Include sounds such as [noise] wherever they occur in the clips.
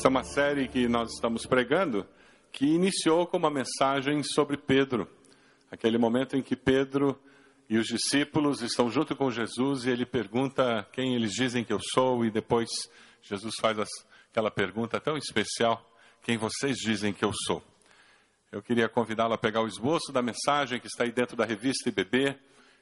Essa é uma série que nós estamos pregando, que iniciou com uma mensagem sobre Pedro. Aquele momento em que Pedro e os discípulos estão junto com Jesus e ele pergunta quem eles dizem que eu sou, e depois Jesus faz aquela pergunta tão especial: quem vocês dizem que eu sou? Eu queria convidá-lo a pegar o esboço da mensagem que está aí dentro da revista IBB.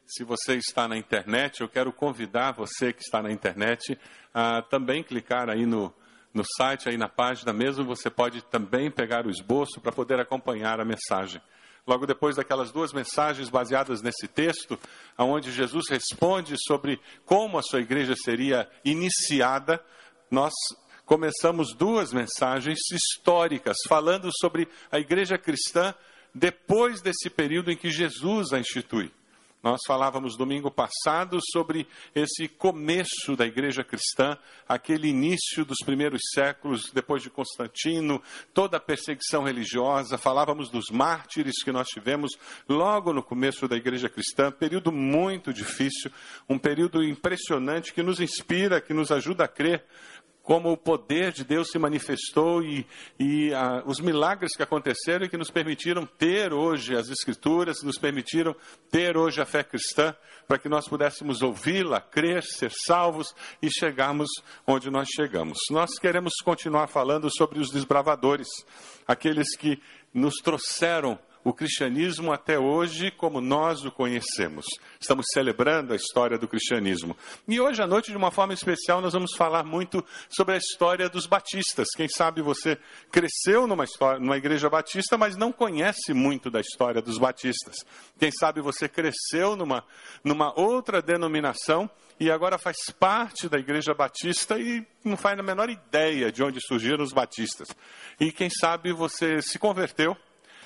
Se você está na internet, eu quero convidar você que está na internet a também clicar aí no no site, aí na página mesmo, você pode também pegar o esboço para poder acompanhar a mensagem. Logo depois daquelas duas mensagens baseadas nesse texto, onde Jesus responde sobre como a sua igreja seria iniciada, nós começamos duas mensagens históricas falando sobre a igreja cristã depois desse período em que Jesus a institui. Nós falávamos domingo passado sobre esse começo da igreja cristã, aquele início dos primeiros séculos depois de Constantino, toda a perseguição religiosa, falávamos dos mártires que nós tivemos logo no começo da igreja cristã, período muito difícil, um período impressionante que nos inspira, que nos ajuda a crer como o poder de Deus se manifestou e, e ah, os milagres que aconteceram e que nos permitiram ter hoje as Escrituras, nos permitiram ter hoje a fé cristã, para que nós pudéssemos ouvi-la, crer, ser salvos e chegarmos onde nós chegamos. Nós queremos continuar falando sobre os desbravadores, aqueles que nos trouxeram o cristianismo até hoje como nós o conhecemos. Estamos celebrando a história do cristianismo. E hoje à noite, de uma forma especial, nós vamos falar muito sobre a história dos batistas. Quem sabe você cresceu numa, história, numa igreja batista, mas não conhece muito da história dos batistas. Quem sabe você cresceu numa, numa outra denominação e agora faz parte da igreja batista e não faz a menor ideia de onde surgiram os batistas. E quem sabe você se converteu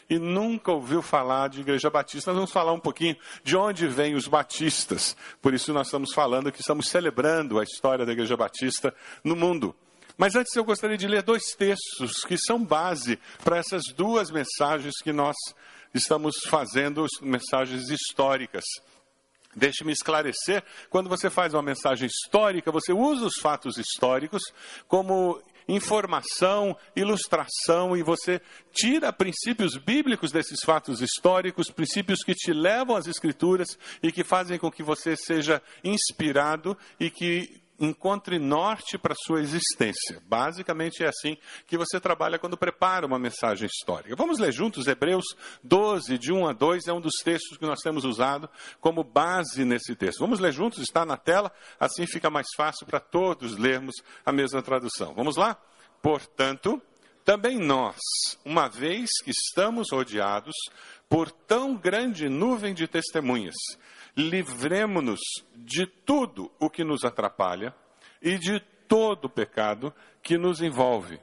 e nunca ouviu falar de igreja batista, nós vamos falar um pouquinho de onde vêm os batistas. Por isso nós estamos falando que estamos celebrando a história da igreja batista no mundo. Mas antes eu gostaria de ler dois textos que são base para essas duas mensagens que nós estamos fazendo, mensagens históricas. Deixe-me esclarecer: quando você faz uma mensagem histórica, você usa os fatos históricos como informação, ilustração, e você tira princípios bíblicos desses fatos históricos, princípios que te levam às Escrituras e que fazem com que você seja inspirado e que encontre norte para sua existência. Basicamente é assim que você trabalha quando prepara uma mensagem histórica. Vamos ler juntos Hebreus 12, de 1 a 2, é um dos textos que nós temos usado como base nesse texto. Vamos ler juntos, está na tela, assim fica mais fácil para todos lermos a mesma tradução. Vamos lá? Portanto, também nós, uma vez que estamos rodeados por tão grande nuvem de testemunhas, livremo-nos de tudo o que nos atrapalha e de todo o pecado que nos envolve,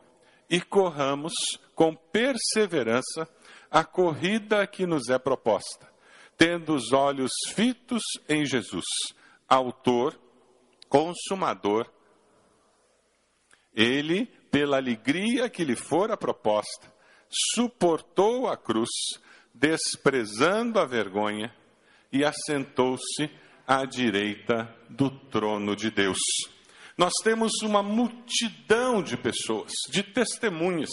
e corramos com perseverança a corrida que nos é proposta, tendo os olhos fitos em Jesus, Autor, Consumador. Ele, pela alegria que lhe fora proposta, suportou a cruz, desprezando a vergonha e assentou-se à direita do trono de Deus. Nós temos uma multidão de pessoas, de testemunhas,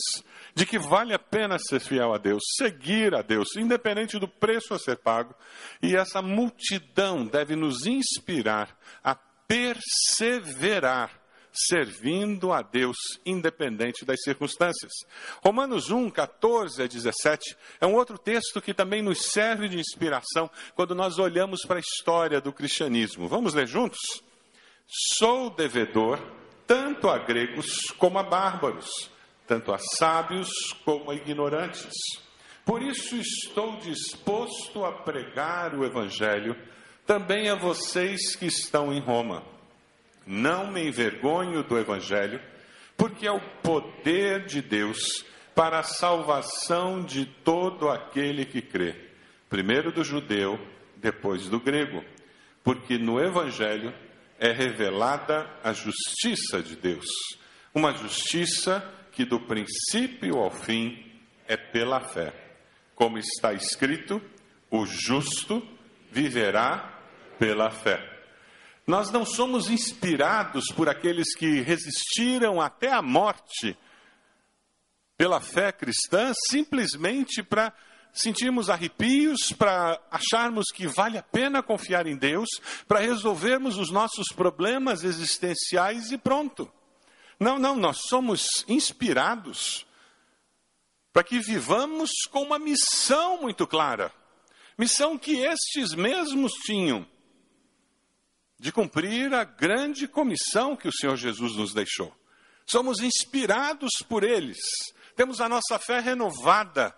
de que vale a pena ser fiel a Deus, seguir a Deus, independente do preço a ser pago, e essa multidão deve nos inspirar a perseverar servindo a Deus, independente das circunstâncias. Romanos 1, 14 a 17 é um outro texto que também nos serve de inspiração quando nós olhamos para a história do cristianismo. Vamos ler juntos? Sou devedor tanto a gregos como a bárbaros, tanto a sábios como a ignorantes. Por isso estou disposto a pregar o Evangelho também a vocês que estão em Roma não me envergonho do Evangelho, porque é o poder de Deus para a salvação de todo aquele que crê, primeiro do judeu, depois do grego, porque no Evangelho é revelada a justiça de Deus, uma justiça que do princípio ao fim é pela fé. Como está escrito, o justo viverá pela fé. Nós não somos inspirados por aqueles que resistiram até a morte pela fé cristã simplesmente para sentirmos arrepios, para acharmos que vale a pena confiar em Deus, para resolvermos os nossos problemas existenciais e pronto. Não, não, nós somos inspirados para que vivamos com uma missão muito clara. Missão que estes mesmos tinham de cumprir a grande comissão que o Senhor Jesus nos deixou. Somos inspirados por eles, temos a nossa fé renovada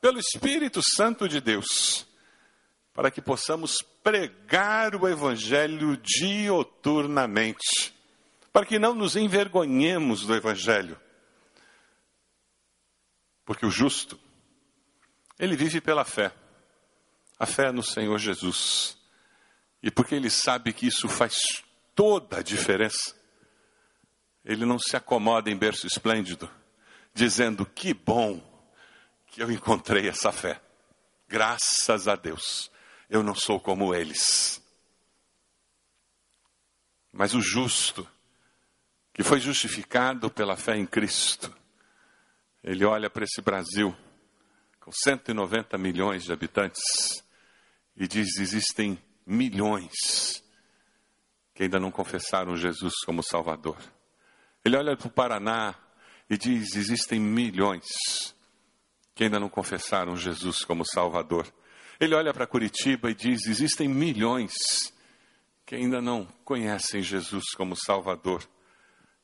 pelo Espírito Santo de Deus, para que possamos pregar o Evangelho dioturnamente, para que não nos envergonhemos do Evangelho. Porque o justo, ele vive pela fé, a fé no Senhor Jesus. E porque ele sabe que isso faz toda a diferença, ele não se acomoda em berço esplêndido, dizendo: Que bom que eu encontrei essa fé. Graças a Deus, eu não sou como eles. Mas o justo, que foi justificado pela fé em Cristo, ele olha para esse Brasil, com 190 milhões de habitantes, e diz: existem milhões que ainda não confessaram Jesus como Salvador. Ele olha para o Paraná e diz: existem milhões que ainda não confessaram Jesus como Salvador. Ele olha para Curitiba e diz: existem milhões que ainda não conhecem Jesus como Salvador.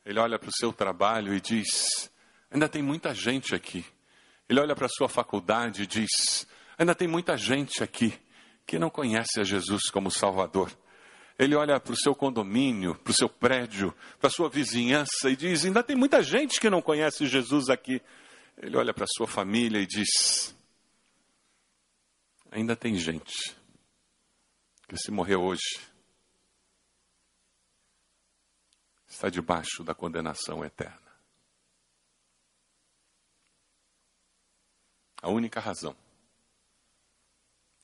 Ele olha para o seu trabalho e diz: ainda tem muita gente aqui. Ele olha para a sua faculdade e diz: ainda tem muita gente aqui que não conhece a Jesus como Salvador. Ele olha para o seu condomínio, para o seu prédio, para a sua vizinhança e diz: ainda tem muita gente que não conhece Jesus aqui. Ele olha para a sua família e diz: ainda tem gente que se morreu hoje está debaixo da condenação eterna. A única razão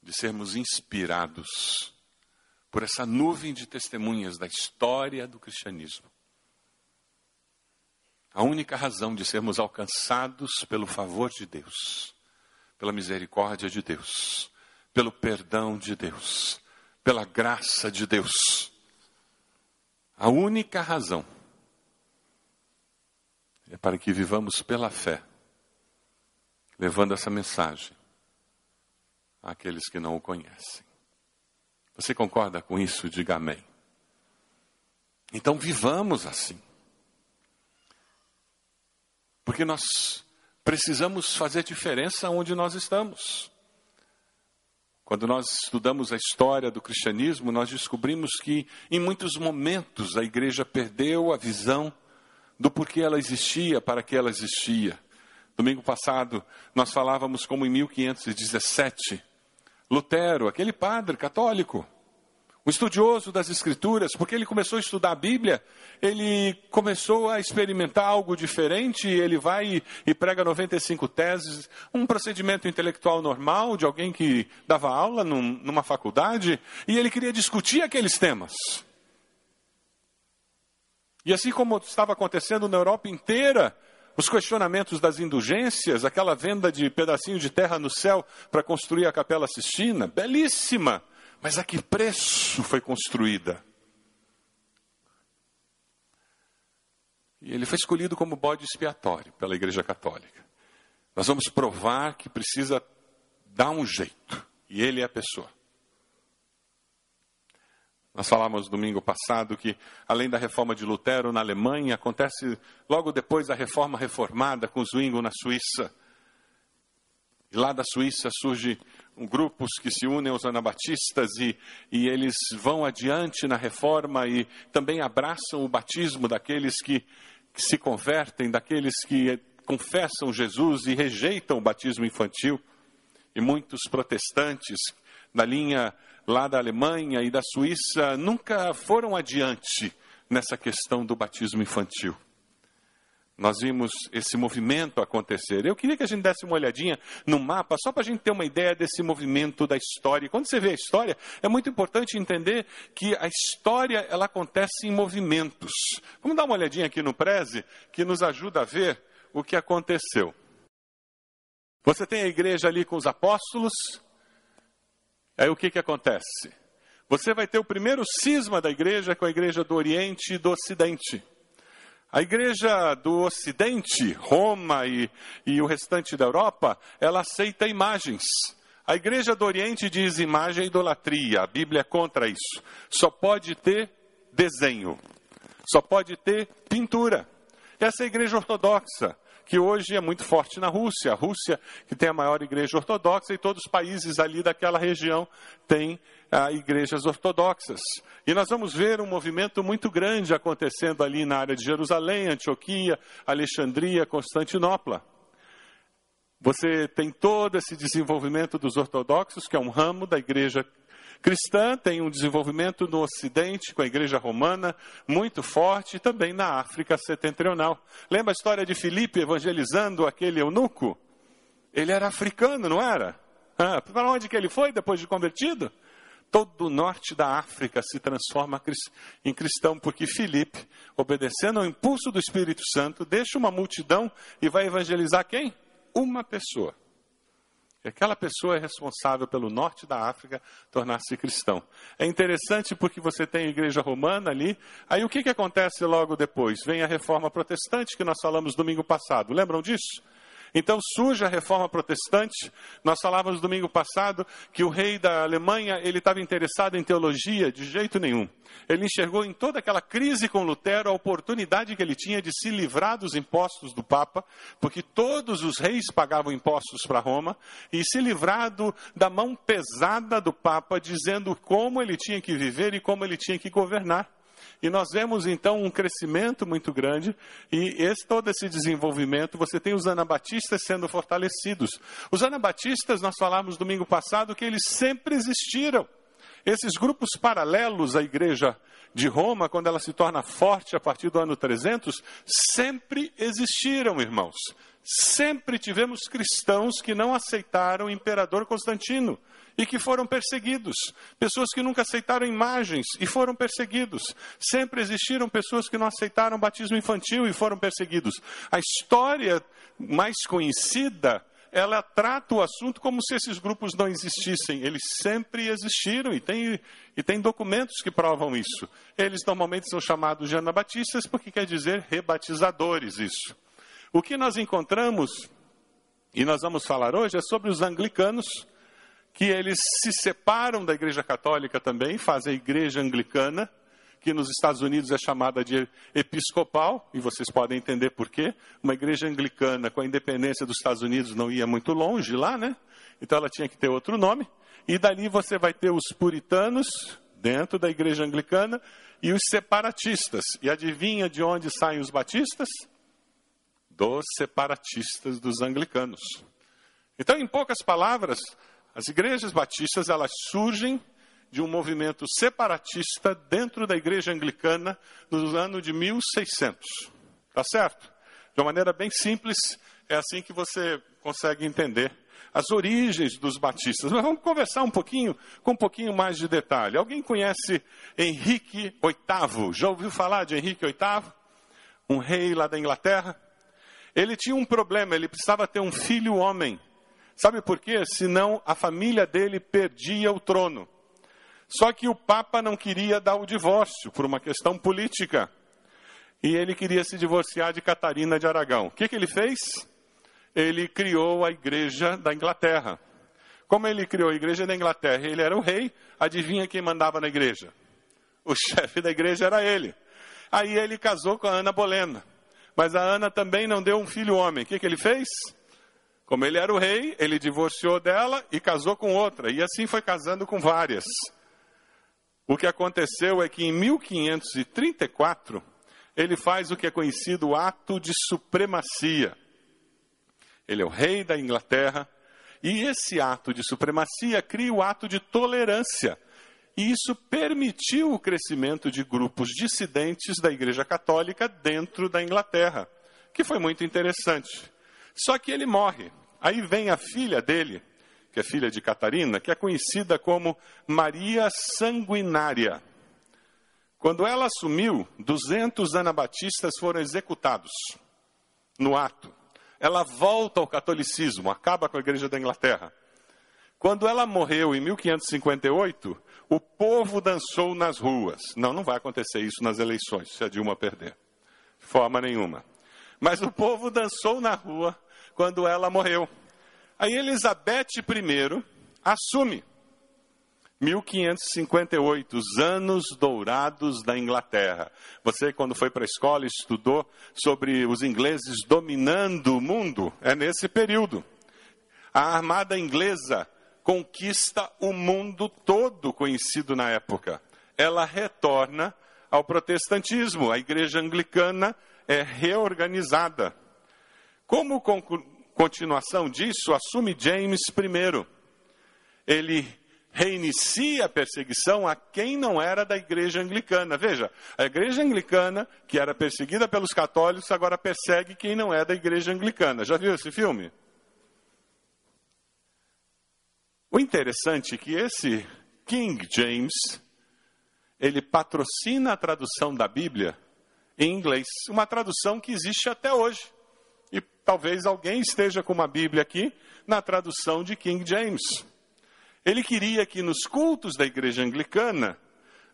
de sermos inspirados por essa nuvem de testemunhas da história do cristianismo. A única razão de sermos alcançados pelo favor de Deus, pela misericórdia de Deus, pelo perdão de Deus, pela graça de Deus. A única razão é para que vivamos pela fé, levando essa mensagem àqueles que não o conhecem. Você concorda com isso? Diga amém. Então vivamos assim. Porque nós precisamos fazer diferença onde nós estamos. Quando nós estudamos a história do cristianismo, nós descobrimos que em muitos momentos a igreja perdeu a visão do porquê ela existia, para que ela existia. Domingo passado, nós falávamos como em 1517, Lutero, aquele padre católico, um estudioso das Escrituras, porque ele começou a estudar a Bíblia, ele começou a experimentar algo diferente, ele vai e prega 95 teses, um procedimento intelectual normal de alguém que dava aula num, numa faculdade, e ele queria discutir aqueles temas. E assim como estava acontecendo na Europa inteira, os questionamentos das indulgências, aquela venda de pedacinho de terra no céu para construir a Capela Sistina, belíssima, mas a que preço foi construída? E ele foi escolhido como bode expiatório pela Igreja Católica. Nós vamos provar que precisa dar um jeito, e ele é a pessoa. Nós falamos domingo passado que, além da reforma de Lutero na Alemanha, acontece logo depois a reforma reformada com Zwingli na Suíça. E lá da Suíça surgem grupos que se unem aos anabatistas e, e eles vão adiante na reforma e também abraçam o batismo daqueles que, que se convertem, daqueles que confessam Jesus e rejeitam o batismo infantil. E muitos protestantes na linha lá da Alemanha e da Suíça nunca foram adiante nessa questão do batismo infantil. Nós vimos esse movimento acontecer. Eu queria que a gente desse uma olhadinha no mapa, só para a gente ter uma ideia desse movimento da história. Quando você vê a história, é muito importante entender que a história ela acontece em movimentos. Vamos dar uma olhadinha aqui no Preze, que nos ajuda a ver o que aconteceu. Você tem a igreja ali com os apóstolos, aí o que, que acontece? Você vai ter o primeiro cisma da igreja com a igreja do Oriente e do Ocidente. A igreja do Ocidente, Roma e, e o restante da Europa, ela aceita imagens. A igreja do Oriente diz imagem é idolatria, a Bíblia é contra isso. Só pode ter desenho, só pode ter pintura. Essa é a igreja ortodoxa, que hoje é muito forte na Rússia. A Rússia, que tem a maior igreja ortodoxa, e todos os países ali daquela região têm ah, igrejas ortodoxas. E nós vamos ver um movimento muito grande acontecendo ali na área de Jerusalém, Antioquia, Alexandria, Constantinopla. Você tem todo esse desenvolvimento dos ortodoxos, que é um ramo da igreja cristã, tem um desenvolvimento no Ocidente, com a igreja romana, muito forte, e também na África setentrional. Lembra a história de Filipe evangelizando aquele eunuco? Ele era africano, não era? Ah, para onde que ele foi depois de convertido? Todo o norte da África se transforma em cristão, porque Filipe, obedecendo ao impulso do Espírito Santo, deixa uma multidão e vai evangelizar quem? uma pessoa. E aquela pessoa é responsável pelo norte da África tornar-se cristão. É interessante porque você tem a igreja romana ali. Aí o que, que acontece logo depois? Vem a reforma protestante que nós falamos domingo passado. Lembram disso? Então surge a reforma protestante. Nós falávamos domingo passado que o rei da Alemanha ele estava interessado em teologia de jeito nenhum. Ele enxergou em toda aquela crise com Lutero a oportunidade que ele tinha de se livrar dos impostos do Papa, porque todos os reis pagavam impostos para Roma, e se livrar da mão pesada do Papa, dizendo como ele tinha que viver e como ele tinha que governar. E nós vemos então um crescimento muito grande e esse, todo esse desenvolvimento, você tem os anabatistas sendo fortalecidos. Os anabatistas, nós falamos domingo passado que eles sempre existiram. Esses grupos paralelos à igreja de Roma, quando ela se torna forte a partir do ano 300, sempre existiram, irmãos. Sempre tivemos cristãos que não aceitaram o imperador Constantino e que foram perseguidos. Pessoas que nunca aceitaram imagens e foram perseguidos. Sempre existiram pessoas que não aceitaram batismo infantil e foram perseguidos. A história mais conhecida ela trata o assunto como se esses grupos não existissem. Eles sempre existiram e tem, e tem documentos que provam isso. Eles normalmente são chamados de anabatistas porque quer dizer rebatizadores isso. O que nós encontramos, e nós vamos falar hoje, é sobre os anglicanos, que eles se separam da Igreja Católica também, fazem a Igreja Anglicana, que nos Estados Unidos é chamada de episcopal, e vocês podem entender por quê. Uma igreja anglicana com a independência dos Estados Unidos não ia muito longe lá, né? Então ela tinha que ter outro nome. E dali você vai ter os puritanos, dentro da igreja anglicana, e os separatistas. E adivinha de onde saem os batistas? Dos separatistas dos anglicanos. Então, em poucas palavras, as igrejas batistas elas surgem de um movimento separatista dentro da igreja anglicana no ano de 1600. Tá certo? De uma maneira bem simples, é assim que você consegue entender as origens dos batistas. Mas vamos conversar um pouquinho, com um pouquinho mais de detalhe. Alguém conhece Henrique VIII? Já ouviu falar de Henrique VIII? Um rei lá da Inglaterra? Ele tinha um problema, ele precisava ter um filho homem. Sabe por quê? Senão a família dele perdia o trono. Só que o Papa não queria dar o divórcio por uma questão política. E ele queria se divorciar de Catarina de Aragão. O que, que ele fez? Ele criou a Igreja da Inglaterra. Como ele criou a Igreja da Inglaterra? Ele era o rei, adivinha quem mandava na igreja? O [laughs] chefe da igreja era ele. Aí ele casou com a Ana Bolena. Mas a Ana também não deu um filho homem. O que, que ele fez? Como ele era o rei, ele divorciou dela e casou com outra. E assim foi casando com várias. O que aconteceu é que em 1534, ele faz o que é conhecido o ato de supremacia. Ele é o rei da Inglaterra, e esse ato de supremacia cria o ato de tolerância. E isso permitiu o crescimento de grupos dissidentes da Igreja Católica dentro da Inglaterra, que foi muito interessante. Só que ele morre. Aí vem a filha dele, que é filha de Catarina, que é conhecida como Maria Sanguinária. Quando ela assumiu, 200 anabatistas foram executados no ato. ela volta ao catolicismo, acaba com a igreja da Inglaterra. Quando ela morreu em 1558, o povo dançou nas ruas. Não, não vai acontecer isso nas eleições, se a Dilma perder. De forma nenhuma. Mas o povo dançou na rua quando ela morreu. Aí Elizabeth I assume. 1558, os anos dourados da Inglaterra. Você, quando foi para a escola, estudou sobre os ingleses dominando o mundo? É nesse período. A armada inglesa conquista o mundo todo conhecido na época. Ela retorna ao protestantismo. A igreja anglicana é reorganizada. Como continuação disso, assume James I. Ele reinicia a perseguição a quem não era da igreja anglicana. Veja, a igreja anglicana, que era perseguida pelos católicos, agora persegue quem não é da igreja anglicana. Já viu esse filme? O interessante é que esse King James, ele patrocina a tradução da Bíblia em inglês, uma tradução que existe até hoje. Talvez alguém esteja com uma Bíblia aqui na tradução de King James. Ele queria que nos cultos da igreja anglicana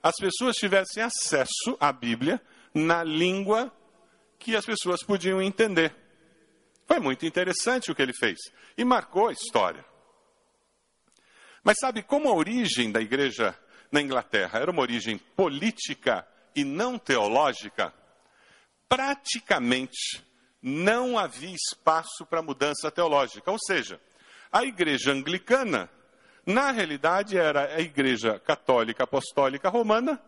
as pessoas tivessem acesso à Bíblia na língua que as pessoas podiam entender. Foi muito interessante o que ele fez e marcou a história. Mas sabe como a origem da igreja na Inglaterra era uma origem política e não teológica? Praticamente não havia espaço para mudança teológica. Ou seja, a igreja anglicana, na realidade, era a igreja católica apostólica romana,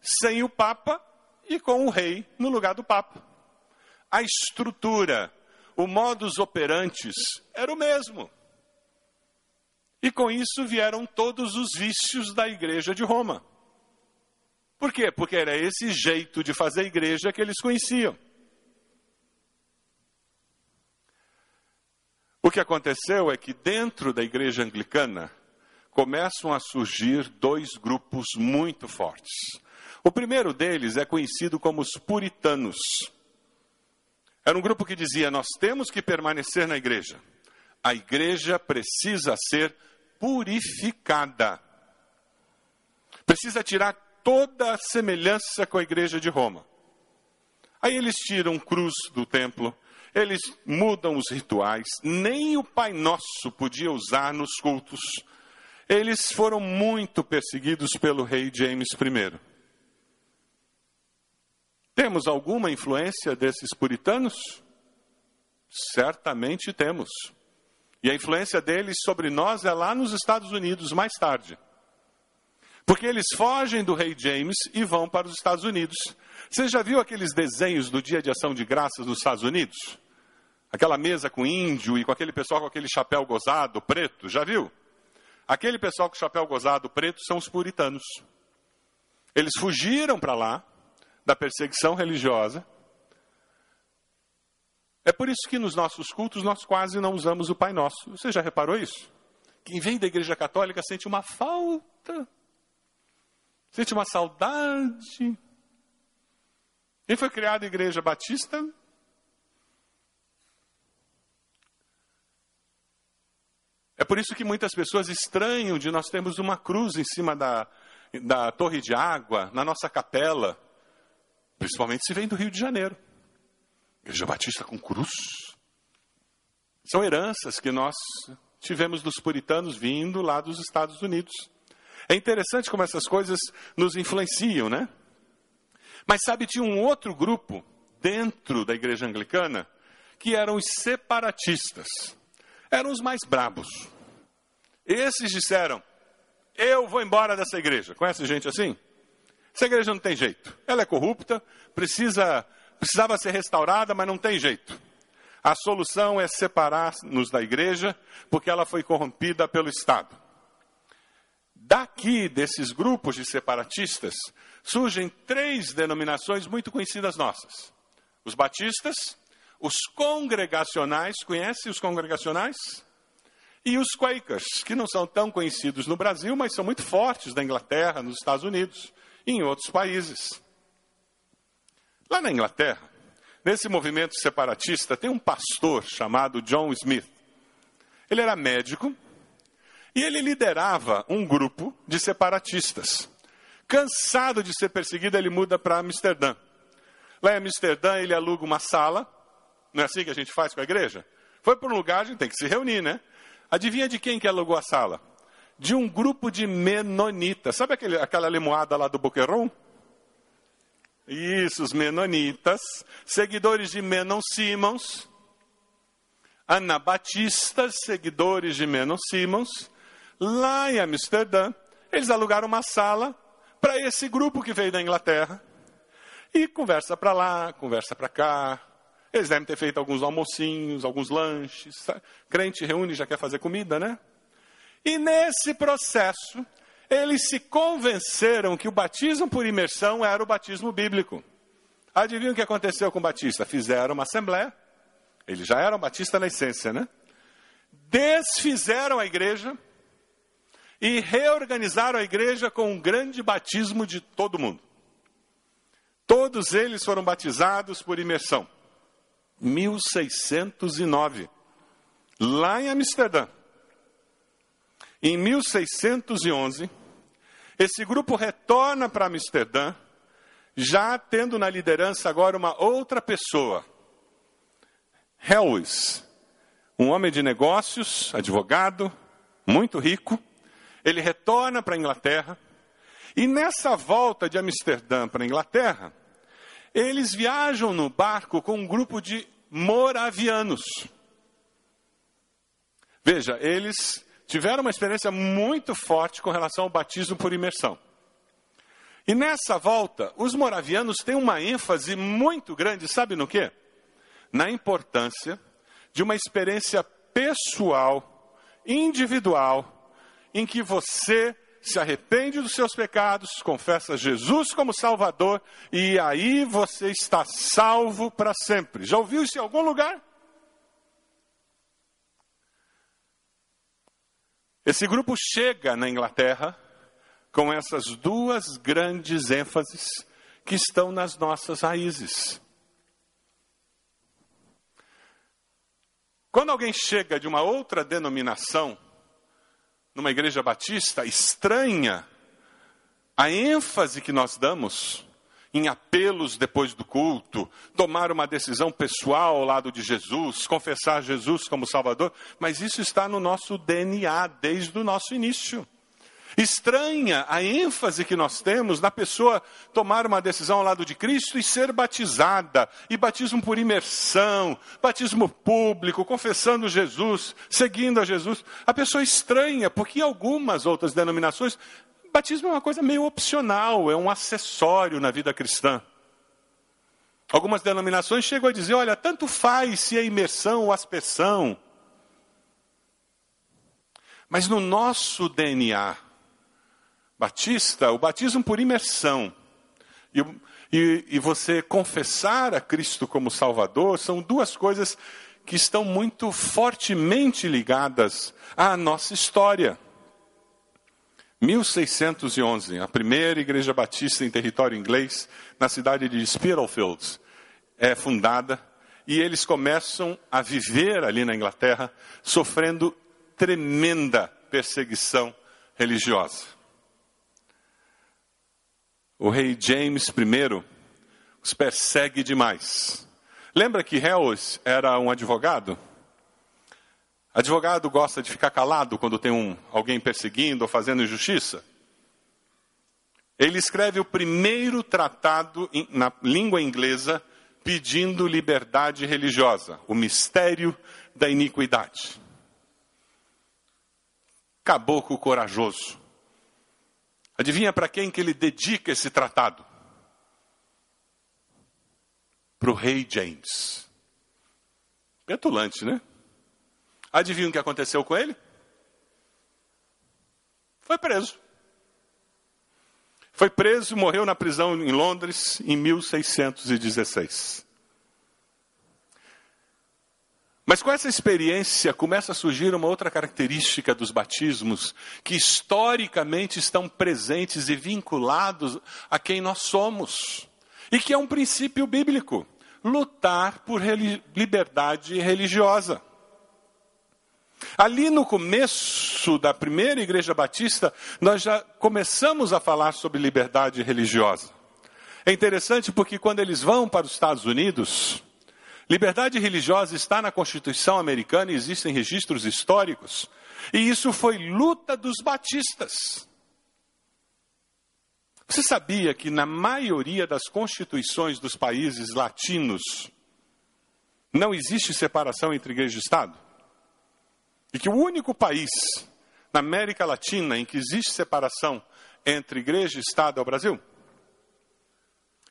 sem o Papa e com o rei no lugar do Papa. A estrutura, o modus operantes era o mesmo. E com isso vieram todos os vícios da igreja de Roma. Por quê? Porque era esse jeito de fazer igreja que eles conheciam. O que aconteceu é que dentro da igreja anglicana começam a surgir dois grupos muito fortes. O primeiro deles é conhecido como os puritanos. Era um grupo que dizia: Nós temos que permanecer na igreja. A igreja precisa ser purificada. Precisa tirar toda a semelhança com a igreja de Roma. Aí eles tiram cruz do templo, eles mudam os rituais, nem o Pai Nosso podia usar nos cultos. Eles foram muito perseguidos pelo rei James I. Temos alguma influência desses puritanos? Certamente temos. E a influência deles sobre nós é lá nos Estados Unidos mais tarde. Porque eles fogem do rei James e vão para os Estados Unidos. Você já viu aqueles desenhos do Dia de Ação de Graças nos Estados Unidos? Aquela mesa com índio e com aquele pessoal com aquele chapéu gozado preto, já viu? Aquele pessoal com chapéu gozado preto são os puritanos. Eles fugiram para lá da perseguição religiosa é por isso que nos nossos cultos nós quase não usamos o Pai Nosso. Você já reparou isso? Quem vem da Igreja Católica sente uma falta, sente uma saudade. Quem foi criado em Igreja Batista por isso que muitas pessoas estranham de nós termos uma cruz em cima da, da torre de água, na nossa capela, principalmente se vem do Rio de Janeiro. Igreja Batista com cruz. São heranças que nós tivemos dos puritanos vindo lá dos Estados Unidos. É interessante como essas coisas nos influenciam, né? Mas sabe, tinha um outro grupo dentro da igreja anglicana que eram os separatistas. Eram os mais brabos. Esses disseram: Eu vou embora dessa igreja. Conhece gente assim? Essa igreja não tem jeito. Ela é corrupta, precisa precisava ser restaurada, mas não tem jeito. A solução é separar-nos da igreja, porque ela foi corrompida pelo Estado. Daqui, desses grupos de separatistas, surgem três denominações muito conhecidas nossas: os batistas, os congregacionais, conhece os congregacionais? E os Quakers, que não são tão conhecidos no Brasil, mas são muito fortes na Inglaterra, nos Estados Unidos e em outros países. Lá na Inglaterra, nesse movimento separatista, tem um pastor chamado John Smith. Ele era médico e ele liderava um grupo de separatistas. Cansado de ser perseguido, ele muda para Amsterdã. Lá em Amsterdã, ele aluga uma sala. Não é assim que a gente faz com a igreja? Foi para um lugar, a gente tem que se reunir, né? Adivinha de quem que alugou a sala? De um grupo de menonitas. Sabe aquele, aquela lemoada lá do Boqueron? Isso, os menonitas, seguidores de Menon Simons, anabatistas, seguidores de Menon Simons, lá em Amsterdã, eles alugaram uma sala para esse grupo que veio da Inglaterra. E conversa para lá, conversa para cá. Eles devem ter feito alguns almocinhos, alguns lanches. Crente reúne já quer fazer comida, né? E nesse processo, eles se convenceram que o batismo por imersão era o batismo bíblico. Adivinha o que aconteceu com o Batista? Fizeram uma assembleia. Eles já eram batistas na essência, né? Desfizeram a igreja e reorganizaram a igreja com um grande batismo de todo mundo. Todos eles foram batizados por imersão. 1609, lá em Amsterdã. Em 1611, esse grupo retorna para Amsterdã, já tendo na liderança agora uma outra pessoa, Helwis, um homem de negócios, advogado, muito rico. Ele retorna para a Inglaterra e nessa volta de Amsterdã para a Inglaterra, eles viajam no barco com um grupo de moravianos. Veja, eles tiveram uma experiência muito forte com relação ao batismo por imersão. E nessa volta, os moravianos têm uma ênfase muito grande, sabe no quê? Na importância de uma experiência pessoal, individual, em que você se arrepende dos seus pecados, confessa Jesus como Salvador e aí você está salvo para sempre. Já ouviu isso em algum lugar? Esse grupo chega na Inglaterra com essas duas grandes ênfases que estão nas nossas raízes. Quando alguém chega de uma outra denominação, numa igreja batista, estranha a ênfase que nós damos em apelos depois do culto, tomar uma decisão pessoal ao lado de Jesus, confessar Jesus como Salvador, mas isso está no nosso DNA desde o nosso início. Estranha a ênfase que nós temos na pessoa tomar uma decisão ao lado de Cristo e ser batizada, e batismo por imersão, batismo público, confessando Jesus, seguindo a Jesus. A pessoa estranha, porque em algumas outras denominações Batismo é uma coisa meio opcional, é um acessório na vida cristã. Algumas denominações chegam a dizer: olha, tanto faz se é imersão ou aspersão. Mas no nosso DNA batista, o batismo por imersão e, e, e você confessar a Cristo como Salvador são duas coisas que estão muito fortemente ligadas à nossa história. 1611, a primeira igreja batista em território inglês, na cidade de Spitalfields, é fundada e eles começam a viver ali na Inglaterra, sofrendo tremenda perseguição religiosa. O rei James I os persegue demais. Lembra que Hells era um advogado? Advogado gosta de ficar calado quando tem um, alguém perseguindo ou fazendo injustiça? Ele escreve o primeiro tratado na língua inglesa pedindo liberdade religiosa, o mistério da iniquidade. Caboclo corajoso. Adivinha para quem que ele dedica esse tratado? Para o rei James. Petulante, né? Adivinha o que aconteceu com ele? Foi preso. Foi preso e morreu na prisão em Londres em 1616. Mas com essa experiência começa a surgir uma outra característica dos batismos, que historicamente estão presentes e vinculados a quem nós somos, e que é um princípio bíblico. lutar por liberdade religiosa. Ali no começo da primeira igreja batista, nós já começamos a falar sobre liberdade religiosa. É interessante porque quando eles vão para os Estados Unidos, liberdade religiosa está na Constituição americana e existem registros históricos. E isso foi luta dos batistas. Você sabia que na maioria das constituições dos países latinos não existe separação entre igreja e Estado? E que o único país na América Latina em que existe separação entre igreja e Estado é o Brasil?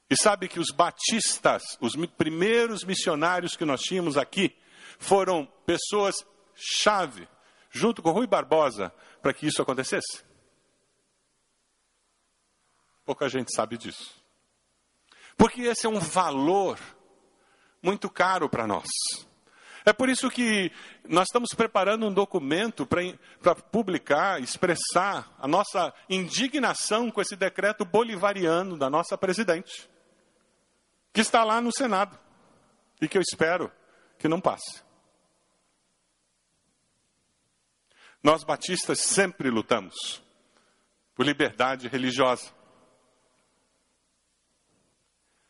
E sabe que os batistas, os primeiros missionários que nós tínhamos aqui, foram pessoas chave, junto com Rui Barbosa, para que isso acontecesse? Pouca gente sabe disso. Porque esse é um valor muito caro para nós. É por isso que nós estamos preparando um documento para publicar, expressar a nossa indignação com esse decreto bolivariano da nossa presidente, que está lá no Senado e que eu espero que não passe. Nós batistas sempre lutamos por liberdade religiosa.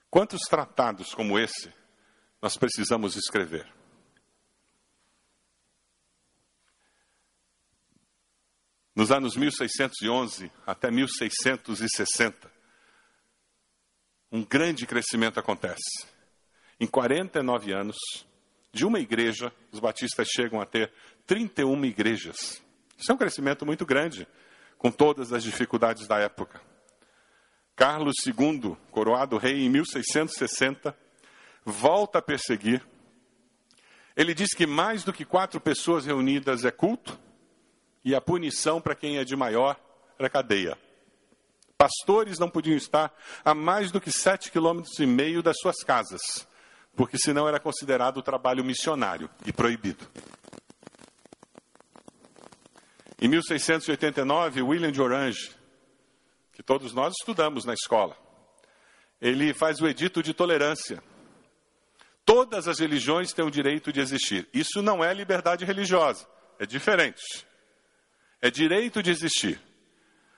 Quantos tratados como esse nós precisamos escrever? Nos anos 1611 até 1660, um grande crescimento acontece. Em 49 anos, de uma igreja, os batistas chegam a ter 31 igrejas. Isso é um crescimento muito grande, com todas as dificuldades da época. Carlos II, coroado rei em 1660, volta a perseguir. Ele diz que mais do que quatro pessoas reunidas é culto, e a punição para quem é de maior era cadeia. Pastores não podiam estar a mais do que sete quilômetros e meio das suas casas, porque senão era considerado trabalho missionário e proibido. Em 1689, William de Orange, que todos nós estudamos na escola, ele faz o edito de tolerância. Todas as religiões têm o direito de existir. Isso não é liberdade religiosa, é diferente é direito de existir.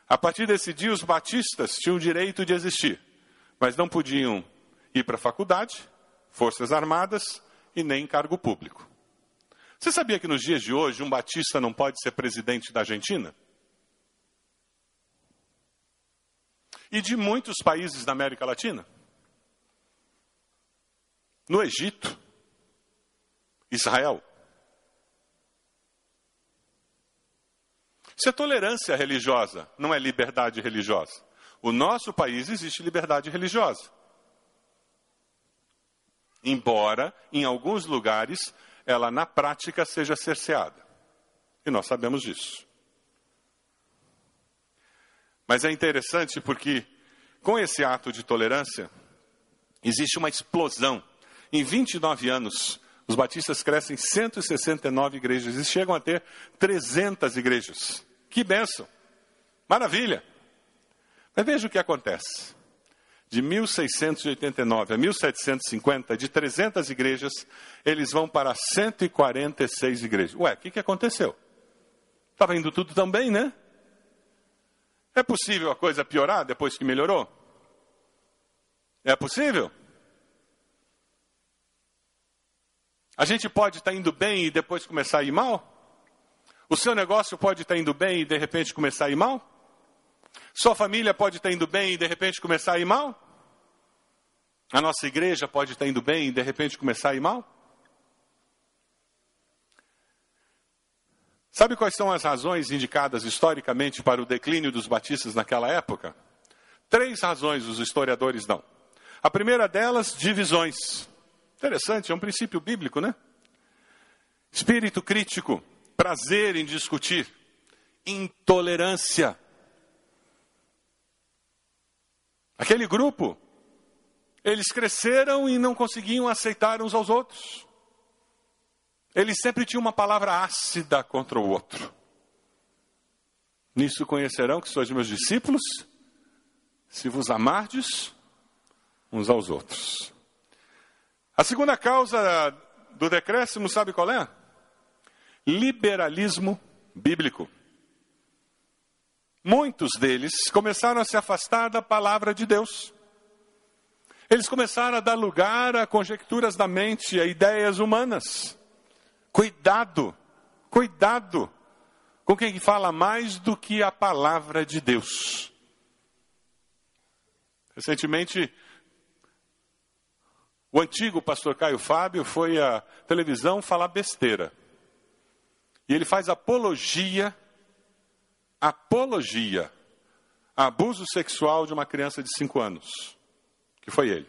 A partir desse dia, os batistas tinham direito de existir, mas não podiam ir para a faculdade, forças armadas e nem cargo público. Você sabia que nos dias de hoje um batista não pode ser presidente da Argentina? E de muitos países da América Latina? No Egito, Israel, Isso é tolerância religiosa, não é liberdade religiosa. O nosso país existe liberdade religiosa. Embora, em alguns lugares, ela na prática seja cerceada. E nós sabemos disso. Mas é interessante porque, com esse ato de tolerância, existe uma explosão. Em 29 anos, os batistas crescem 169 igrejas e chegam a ter 300 igrejas. Que benção! Maravilha! Mas veja o que acontece. De 1689 a 1750, de 300 igrejas, eles vão para 146 igrejas. Ué, o que, que aconteceu? Estava indo tudo tão bem, né? É possível a coisa piorar depois que melhorou? É possível? A gente pode estar indo bem e depois começar a ir mal? O seu negócio pode estar indo bem e de repente começar a ir mal? Sua família pode estar indo bem e de repente começar a ir mal? A nossa igreja pode estar indo bem e de repente começar a ir mal? Sabe quais são as razões indicadas historicamente para o declínio dos batistas naquela época? Três razões os historiadores dão. A primeira delas, divisões. Interessante, é um princípio bíblico, né? Espírito crítico prazer em discutir, intolerância. Aquele grupo, eles cresceram e não conseguiam aceitar uns aos outros. Eles sempre tinham uma palavra ácida contra o outro. Nisso conhecerão que sois meus discípulos, se vos amardes uns aos outros. A segunda causa do decréscimo, sabe qual é? Liberalismo bíblico. Muitos deles começaram a se afastar da palavra de Deus. Eles começaram a dar lugar a conjecturas da mente, a ideias humanas. Cuidado, cuidado com quem fala mais do que a palavra de Deus. Recentemente, o antigo pastor Caio Fábio foi à televisão falar besteira. E ele faz apologia, apologia, abuso sexual de uma criança de 5 anos, que foi ele.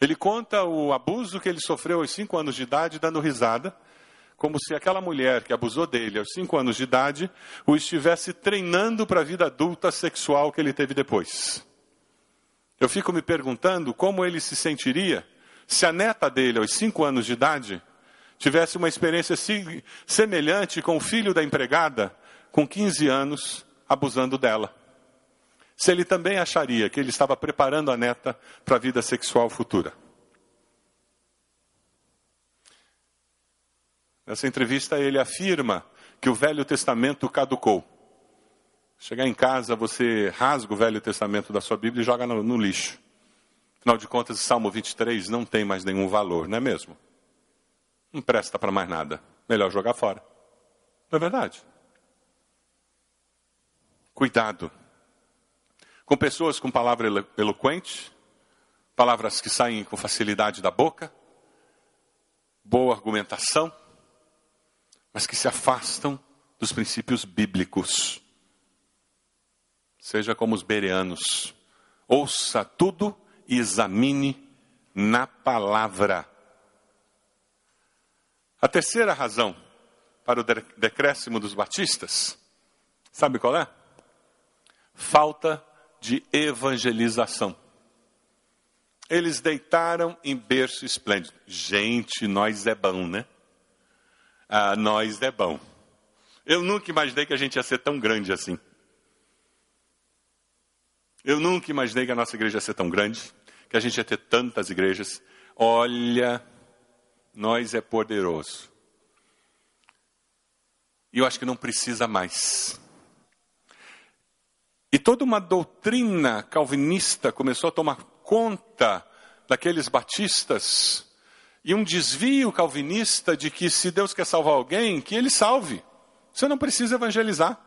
Ele conta o abuso que ele sofreu aos 5 anos de idade, dando risada, como se aquela mulher que abusou dele aos 5 anos de idade o estivesse treinando para a vida adulta sexual que ele teve depois. Eu fico me perguntando como ele se sentiria se a neta dele, aos 5 anos de idade, tivesse uma experiência semelhante com o filho da empregada, com 15 anos, abusando dela. Se ele também acharia que ele estava preparando a neta para a vida sexual futura. Nessa entrevista, ele afirma que o Velho Testamento caducou. Chegar em casa, você rasga o Velho Testamento da sua Bíblia e joga no, no lixo. Afinal de contas, Salmo 23 não tem mais nenhum valor, não é mesmo? Não presta para mais nada. Melhor jogar fora. Não é verdade? Cuidado com pessoas com palavra eloquente, palavras que saem com facilidade da boca, boa argumentação, mas que se afastam dos princípios bíblicos. Seja como os bereanos, ouça tudo e examine na palavra. A terceira razão para o decréscimo dos batistas, sabe qual é? Falta de evangelização. Eles deitaram em berço esplêndido. Gente, nós é bom, né? Ah, nós é bom. Eu nunca imaginei que a gente ia ser tão grande assim. Eu nunca imaginei que a nossa igreja ia ser tão grande, que a gente ia ter tantas igrejas. Olha, nós é poderoso. E eu acho que não precisa mais. E toda uma doutrina calvinista começou a tomar conta daqueles batistas e um desvio calvinista de que se Deus quer salvar alguém, que ele salve. Você não precisa evangelizar.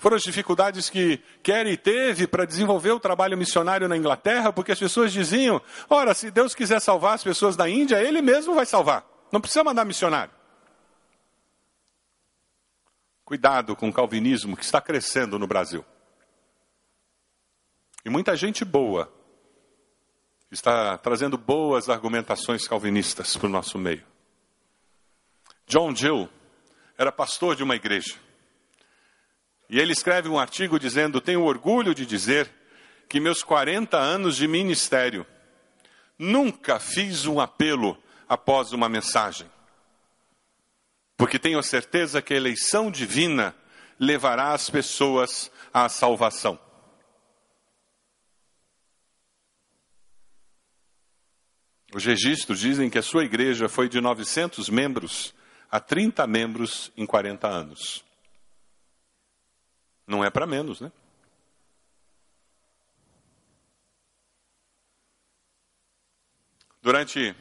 Foram as dificuldades que Kerry teve para desenvolver o trabalho missionário na Inglaterra, porque as pessoas diziam: ora, se Deus quiser salvar as pessoas da Índia, Ele mesmo vai salvar. Não precisa mandar missionário. Cuidado com o calvinismo que está crescendo no Brasil. E muita gente boa está trazendo boas argumentações calvinistas para o nosso meio. John Gill era pastor de uma igreja. E ele escreve um artigo dizendo: Tenho orgulho de dizer que meus 40 anos de ministério nunca fiz um apelo após uma mensagem porque tenho certeza que a eleição divina levará as pessoas à salvação. Os registros dizem que a sua igreja foi de 900 membros a 30 membros em 40 anos. Não é para menos, né? Durante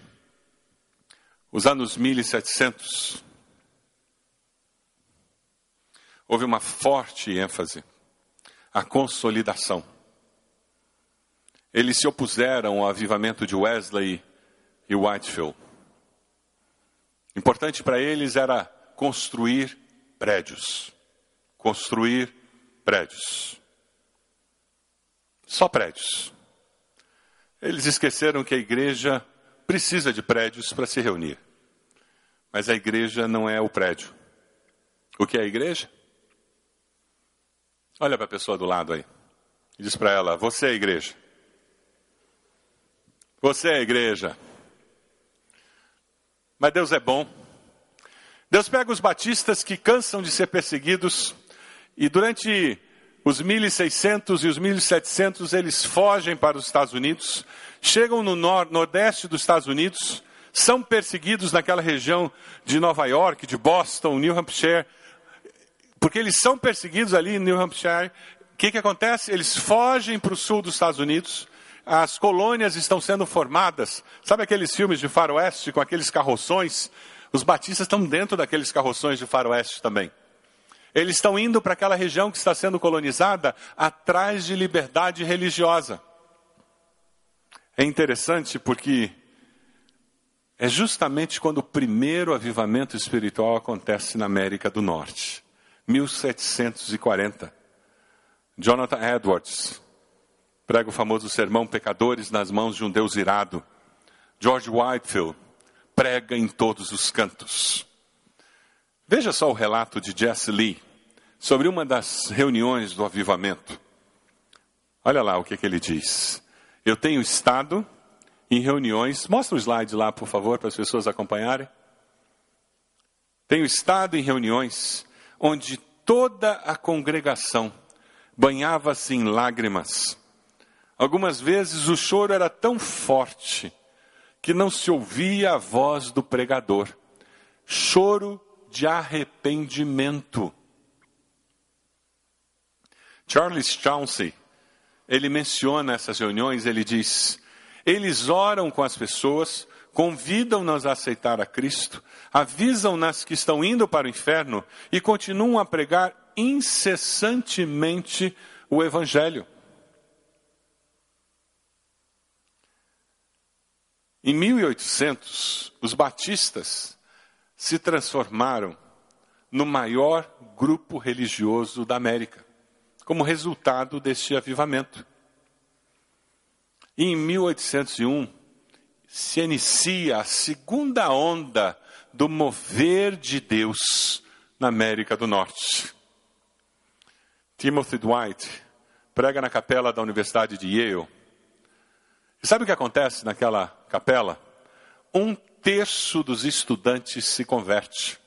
os anos 1700, houve uma forte ênfase à consolidação. Eles se opuseram ao avivamento de Wesley e Whitefield. Importante para eles era construir prédios. Construir prédios. Só prédios. Eles esqueceram que a igreja precisa de prédios para se reunir. Mas a igreja não é o prédio. O que é a igreja? Olha para a pessoa do lado aí. E diz para ela: Você é a igreja. Você é a igreja. Mas Deus é bom. Deus pega os batistas que cansam de ser perseguidos e durante os 1.600 e os 1.700, eles fogem para os Estados Unidos, chegam no nor nordeste dos Estados Unidos, são perseguidos naquela região de Nova York, de Boston, New Hampshire, porque eles são perseguidos ali em New Hampshire. O que, que acontece? Eles fogem para o sul dos Estados Unidos, as colônias estão sendo formadas. Sabe aqueles filmes de faroeste com aqueles carroções? Os batistas estão dentro daqueles carroções de faroeste também. Eles estão indo para aquela região que está sendo colonizada atrás de liberdade religiosa. É interessante porque é justamente quando o primeiro avivamento espiritual acontece na América do Norte, 1740. Jonathan Edwards prega o famoso sermão Pecadores nas mãos de um Deus irado. George Whitefield prega em todos os cantos. Veja só o relato de Jesse Lee sobre uma das reuniões do avivamento. Olha lá o que, que ele diz. Eu tenho estado em reuniões, mostra o slide lá, por favor, para as pessoas acompanharem. Tenho estado em reuniões onde toda a congregação banhava-se em lágrimas. Algumas vezes o choro era tão forte que não se ouvia a voz do pregador. Choro de arrependimento. Charles Chauncey, ele menciona essas reuniões, ele diz: eles oram com as pessoas, convidam-nas a aceitar a Cristo, avisam-nas que estão indo para o inferno e continuam a pregar incessantemente o Evangelho. Em 1800, os batistas se transformaram no maior grupo religioso da América, como resultado deste avivamento. Em 1801 se inicia a segunda onda do mover de Deus na América do Norte. Timothy Dwight prega na capela da Universidade de Yale. E sabe o que acontece naquela capela? Um terço dos estudantes se converte.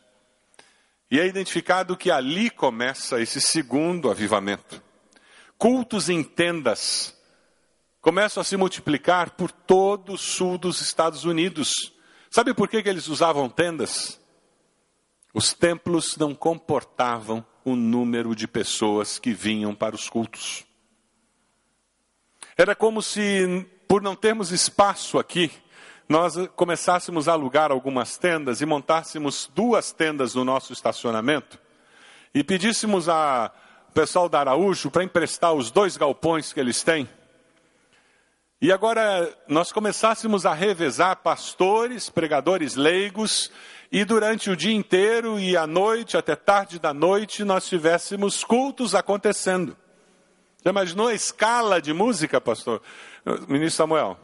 E é identificado que ali começa esse segundo avivamento. Cultos em tendas começam a se multiplicar por todo o sul dos Estados Unidos. Sabe por que, que eles usavam tendas? Os templos não comportavam o número de pessoas que vinham para os cultos. Era como se, por não termos espaço aqui, nós começássemos a alugar algumas tendas e montássemos duas tendas no nosso estacionamento e pedíssemos ao pessoal da Araújo para emprestar os dois galpões que eles têm. E agora nós começássemos a revezar pastores, pregadores leigos, e durante o dia inteiro e à noite, até tarde da noite, nós tivéssemos cultos acontecendo. Já imaginou a escala de música, pastor? Ministro Samuel.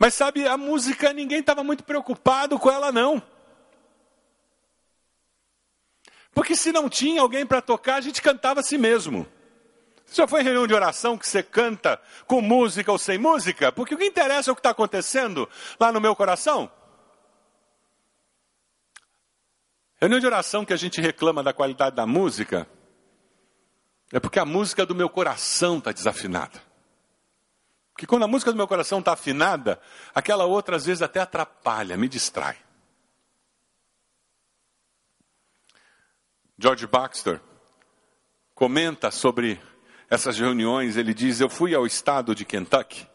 Mas sabe, a música ninguém estava muito preocupado com ela, não. Porque se não tinha alguém para tocar, a gente cantava a si mesmo. Já foi em reunião de oração que você canta com música ou sem música? Porque o que interessa é o que está acontecendo lá no meu coração. Reunião de oração que a gente reclama da qualidade da música é porque a música do meu coração está desafinada. Porque quando a música do meu coração está afinada, aquela outra às vezes até atrapalha, me distrai. George Baxter comenta sobre essas reuniões, ele diz: Eu fui ao estado de Kentucky,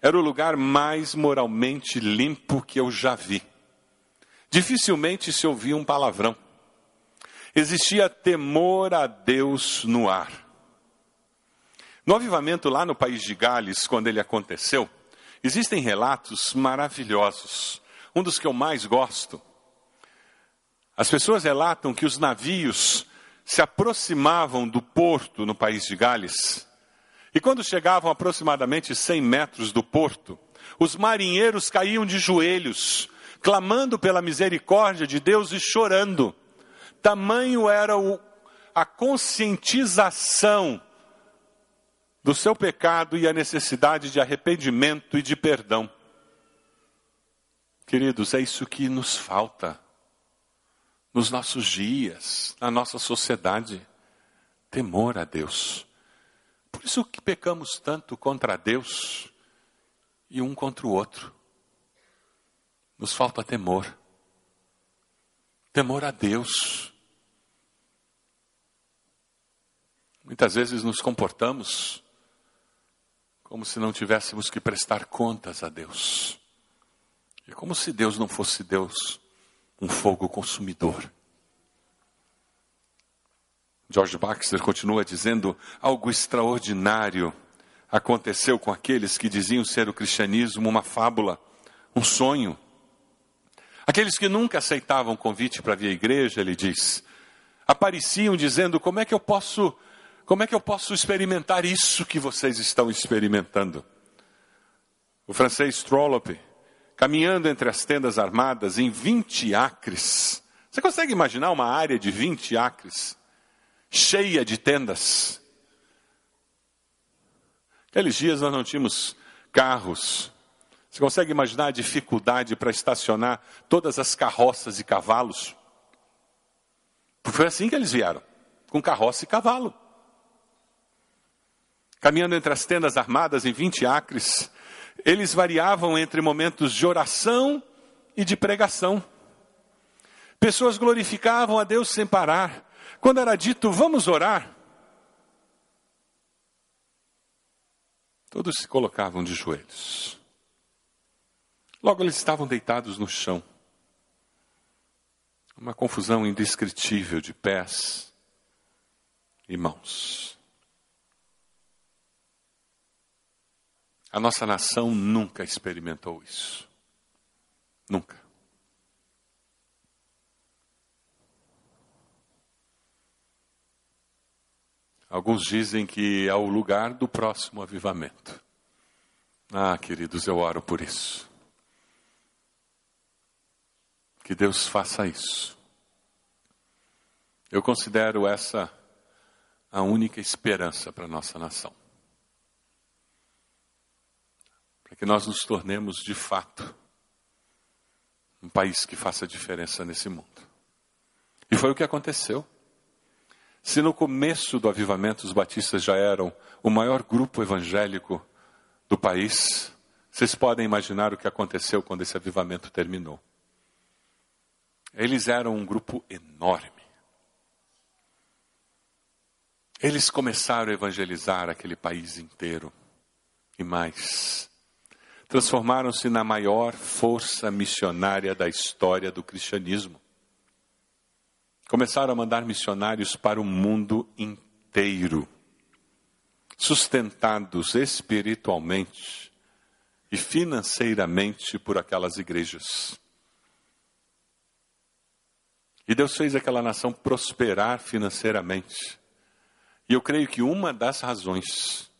era o lugar mais moralmente limpo que eu já vi. Dificilmente se ouvia um palavrão. Existia temor a Deus no ar. No avivamento lá no país de Gales, quando ele aconteceu, existem relatos maravilhosos. Um dos que eu mais gosto. As pessoas relatam que os navios se aproximavam do porto no país de Gales. E quando chegavam aproximadamente 100 metros do porto, os marinheiros caíam de joelhos, clamando pela misericórdia de Deus e chorando. Tamanho era o, a conscientização do seu pecado e a necessidade de arrependimento e de perdão. Queridos, é isso que nos falta nos nossos dias, na nossa sociedade. temor a Deus. Por isso que pecamos tanto contra Deus e um contra o outro. Nos falta temor. Temor a Deus. Muitas vezes nos comportamos como se não tivéssemos que prestar contas a Deus. É como se Deus não fosse Deus, um fogo consumidor. George Baxter continua dizendo: algo extraordinário aconteceu com aqueles que diziam ser o cristianismo uma fábula, um sonho. Aqueles que nunca aceitavam convite para vir à igreja, ele diz, apareciam dizendo: como é que eu posso, como é que eu posso experimentar isso que vocês estão experimentando? O francês Trollope, caminhando entre as tendas armadas em 20 acres. Você consegue imaginar uma área de 20 acres? cheia de tendas. Aqueles dias nós não tínhamos carros. Você consegue imaginar a dificuldade para estacionar todas as carroças e cavalos? Foi assim que eles vieram, com carroça e cavalo. Caminhando entre as tendas armadas em 20 acres, eles variavam entre momentos de oração e de pregação. Pessoas glorificavam a Deus sem parar, quando era dito, vamos orar, todos se colocavam de joelhos. Logo eles estavam deitados no chão. Uma confusão indescritível de pés e mãos. A nossa nação nunca experimentou isso. Nunca. Alguns dizem que é o lugar do próximo avivamento. Ah, queridos, eu oro por isso. Que Deus faça isso. Eu considero essa a única esperança para a nossa nação. Para que nós nos tornemos de fato um país que faça diferença nesse mundo. E foi o que aconteceu. Se no começo do avivamento os batistas já eram o maior grupo evangélico do país, vocês podem imaginar o que aconteceu quando esse avivamento terminou. Eles eram um grupo enorme. Eles começaram a evangelizar aquele país inteiro. E mais, transformaram-se na maior força missionária da história do cristianismo começaram a mandar missionários para o mundo inteiro, sustentados espiritualmente e financeiramente por aquelas igrejas. E Deus fez aquela nação prosperar financeiramente. E eu creio que uma das razões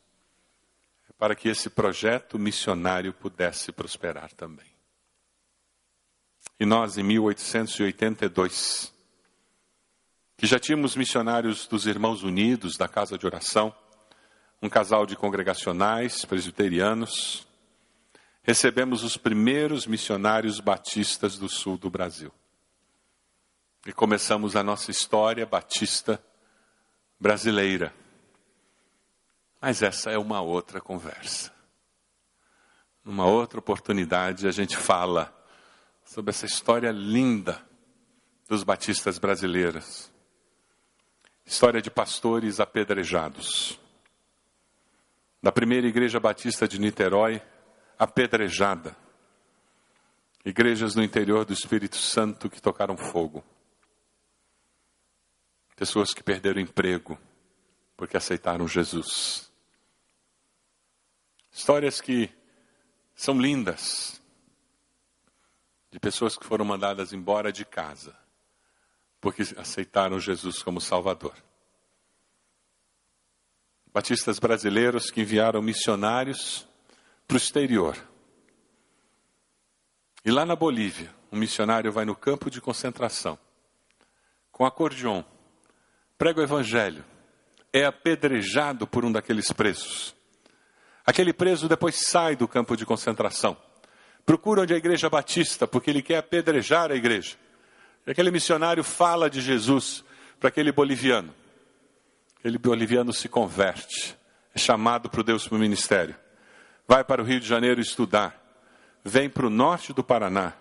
para que esse projeto missionário pudesse prosperar também. E nós, em 1882, que já tínhamos missionários dos Irmãos Unidos, da Casa de Oração, um casal de congregacionais presbiterianos. Recebemos os primeiros missionários batistas do sul do Brasil. E começamos a nossa história batista brasileira. Mas essa é uma outra conversa. Numa outra oportunidade a gente fala sobre essa história linda dos batistas brasileiros. História de pastores apedrejados. Da primeira igreja batista de Niterói, apedrejada. Igrejas no interior do Espírito Santo que tocaram fogo. Pessoas que perderam emprego porque aceitaram Jesus. Histórias que são lindas, de pessoas que foram mandadas embora de casa porque aceitaram Jesus como Salvador. Batistas brasileiros que enviaram missionários para o exterior. E lá na Bolívia, um missionário vai no campo de concentração, com acordeon, prega o evangelho, é apedrejado por um daqueles presos. Aquele preso depois sai do campo de concentração, procura onde a igreja batista, porque ele quer apedrejar a igreja. E aquele missionário fala de Jesus para aquele boliviano, Aquele boliviano se converte, é chamado para o Deus para o ministério. Vai para o Rio de Janeiro estudar. Vem para o norte do Paraná.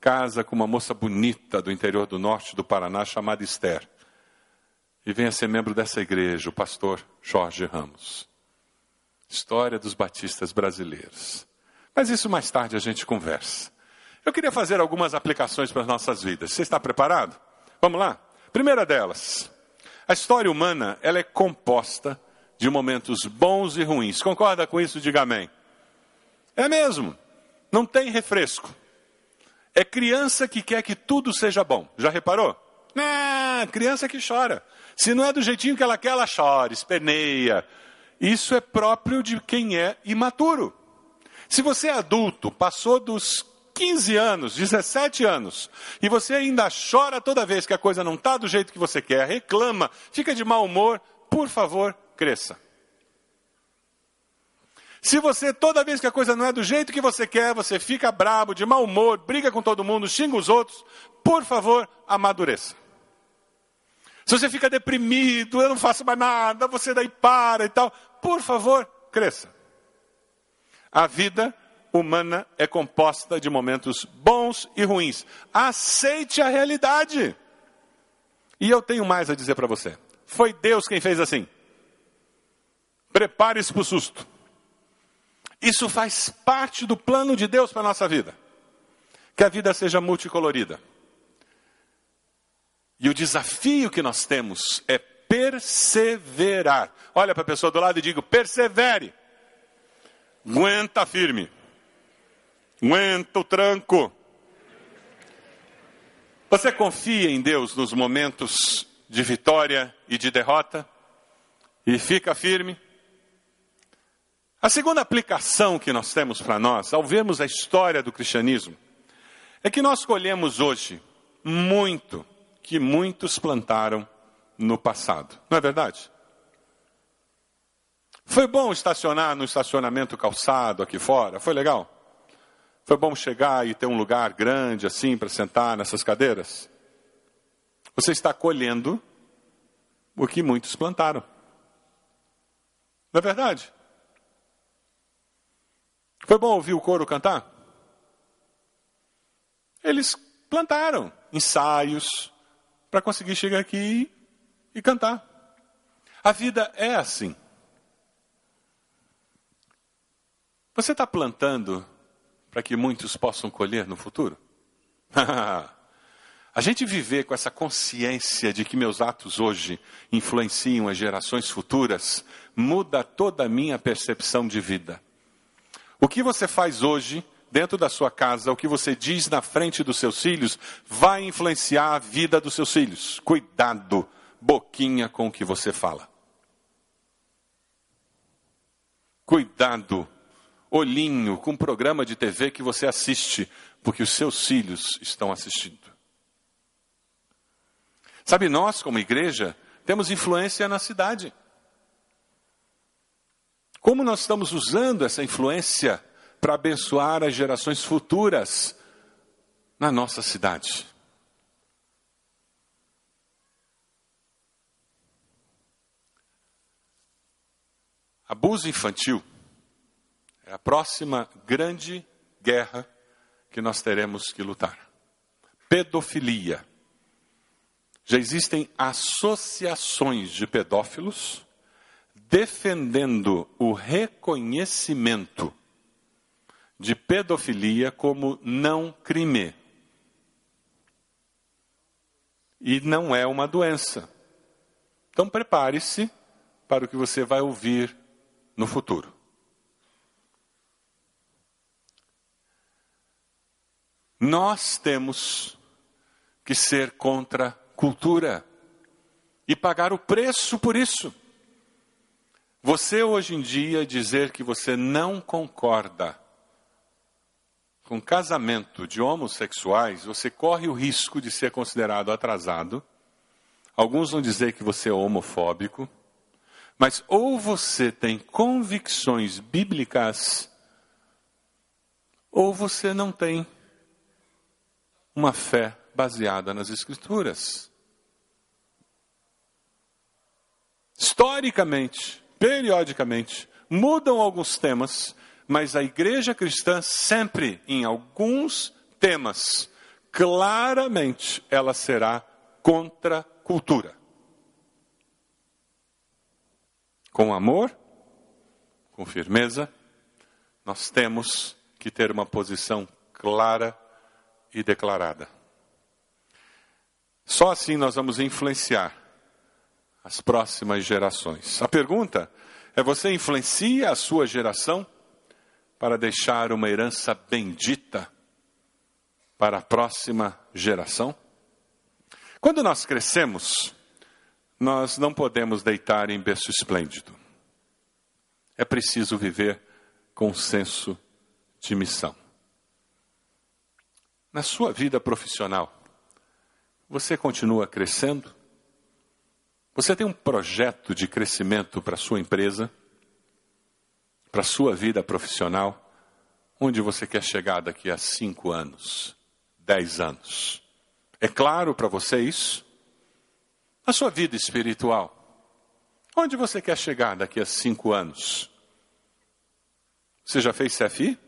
Casa com uma moça bonita do interior do norte do Paraná chamada Esther. E vem a ser membro dessa igreja, o pastor Jorge Ramos. História dos batistas brasileiros. Mas isso mais tarde a gente conversa. Eu queria fazer algumas aplicações para as nossas vidas. Você está preparado? Vamos lá? Primeira delas, a história humana ela é composta de momentos bons e ruins. Concorda com isso? Diga amém. É mesmo. Não tem refresco. É criança que quer que tudo seja bom. Já reparou? Não, criança que chora. Se não é do jeitinho que ela quer, ela chora, esperneia. Isso é próprio de quem é imaturo. Se você é adulto, passou dos 15 anos, 17 anos, e você ainda chora toda vez que a coisa não está do jeito que você quer, reclama, fica de mau humor, por favor, cresça. Se você, toda vez que a coisa não é do jeito que você quer, você fica brabo, de mau humor, briga com todo mundo, xinga os outros, por favor, amadureça. Se você fica deprimido, eu não faço mais nada, você daí para e tal, por favor, cresça. A vida humana é composta de momentos bons e ruins. Aceite a realidade. E eu tenho mais a dizer para você. Foi Deus quem fez assim. Prepare-se para o susto. Isso faz parte do plano de Deus para a nossa vida. Que a vida seja multicolorida. E o desafio que nós temos é perseverar. Olha para a pessoa do lado e digo: persevere. Aguenta firme. Aguenta o tranco. Você confia em Deus nos momentos de vitória e de derrota? E fica firme? A segunda aplicação que nós temos para nós, ao vermos a história do cristianismo, é que nós colhemos hoje muito que muitos plantaram no passado. Não é verdade? Foi bom estacionar no estacionamento calçado aqui fora? Foi legal? Foi bom chegar e ter um lugar grande assim para sentar nessas cadeiras? Você está colhendo o que muitos plantaram. Não é verdade? Foi bom ouvir o coro cantar? Eles plantaram ensaios para conseguir chegar aqui e cantar. A vida é assim. Você está plantando para que muitos possam colher no futuro? [laughs] a gente viver com essa consciência de que meus atos hoje influenciam as gerações futuras muda toda a minha percepção de vida. O que você faz hoje dentro da sua casa, o que você diz na frente dos seus filhos, vai influenciar a vida dos seus filhos. Cuidado, boquinha com o que você fala. Cuidado olhinho com um programa de TV que você assiste, porque os seus filhos estão assistindo. Sabe, nós, como igreja, temos influência na cidade. Como nós estamos usando essa influência para abençoar as gerações futuras na nossa cidade? Abuso infantil é a próxima grande guerra que nós teremos que lutar. Pedofilia. Já existem associações de pedófilos defendendo o reconhecimento de pedofilia como não crime. E não é uma doença. Então prepare-se para o que você vai ouvir no futuro. Nós temos que ser contra cultura e pagar o preço por isso. Você hoje em dia dizer que você não concorda com casamento de homossexuais, você corre o risco de ser considerado atrasado. Alguns vão dizer que você é homofóbico. Mas ou você tem convicções bíblicas, ou você não tem uma fé baseada nas Escrituras. Historicamente, periodicamente, mudam alguns temas, mas a igreja cristã sempre, em alguns temas, claramente ela será contra cultura. Com amor, com firmeza, nós temos que ter uma posição clara e declarada. Só assim nós vamos influenciar as próximas gerações. A pergunta é: você influencia a sua geração para deixar uma herança bendita para a próxima geração? Quando nós crescemos, nós não podemos deitar em berço esplêndido. É preciso viver com senso de missão. Na sua vida profissional, você continua crescendo? Você tem um projeto de crescimento para a sua empresa, para a sua vida profissional? Onde você quer chegar daqui a cinco anos, dez anos? É claro para você isso? Na sua vida espiritual, onde você quer chegar daqui a cinco anos? Você já fez CFI?